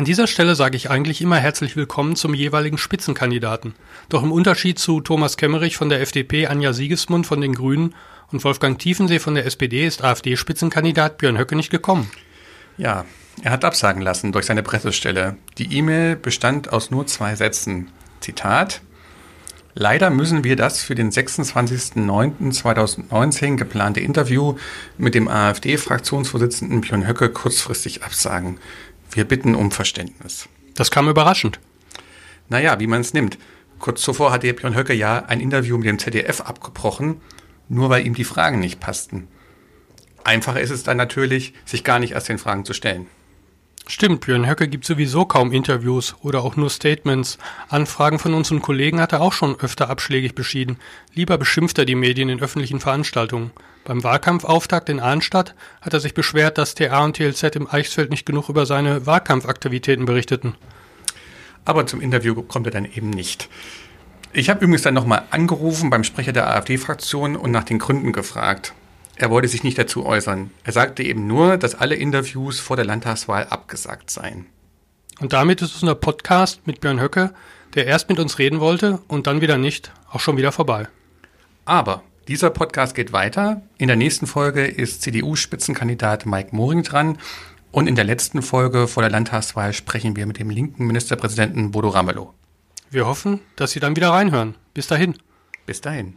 An dieser Stelle sage ich eigentlich immer herzlich willkommen zum jeweiligen Spitzenkandidaten. Doch im Unterschied zu Thomas Kemmerich von der FDP, Anja Siegesmund von den Grünen und Wolfgang Tiefensee von der SPD ist AfD-Spitzenkandidat Björn Höcke nicht gekommen. Ja, er hat absagen lassen durch seine Pressestelle. Die E-Mail bestand aus nur zwei Sätzen. Zitat. Leider müssen wir das für den 26.09.2019 geplante Interview mit dem AfD-Fraktionsvorsitzenden Björn Höcke kurzfristig absagen. Wir bitten um Verständnis. Das kam überraschend. Naja, wie man es nimmt. Kurz zuvor hatte Björn Höcke ja ein Interview mit dem ZDF abgebrochen, nur weil ihm die Fragen nicht passten. Einfacher ist es dann natürlich, sich gar nicht erst den Fragen zu stellen. Stimmt, Björn Höcke gibt sowieso kaum Interviews oder auch nur Statements. Anfragen von unseren Kollegen hat er auch schon öfter abschlägig beschieden. Lieber beschimpft er die Medien in öffentlichen Veranstaltungen. Beim Wahlkampfauftakt in Arnstadt hat er sich beschwert, dass TA und TLZ im Eichsfeld nicht genug über seine Wahlkampfaktivitäten berichteten. Aber zum Interview kommt er dann eben nicht. Ich habe übrigens dann nochmal angerufen beim Sprecher der AfD-Fraktion und nach den Gründen gefragt. Er wollte sich nicht dazu äußern. Er sagte eben nur, dass alle Interviews vor der Landtagswahl abgesagt seien. Und damit ist unser Podcast mit Björn Höcke, der erst mit uns reden wollte und dann wieder nicht, auch schon wieder vorbei. Aber dieser Podcast geht weiter. In der nächsten Folge ist CDU-Spitzenkandidat Mike Moring dran. Und in der letzten Folge vor der Landtagswahl sprechen wir mit dem linken Ministerpräsidenten Bodo Ramelow. Wir hoffen, dass Sie dann wieder reinhören. Bis dahin. Bis dahin.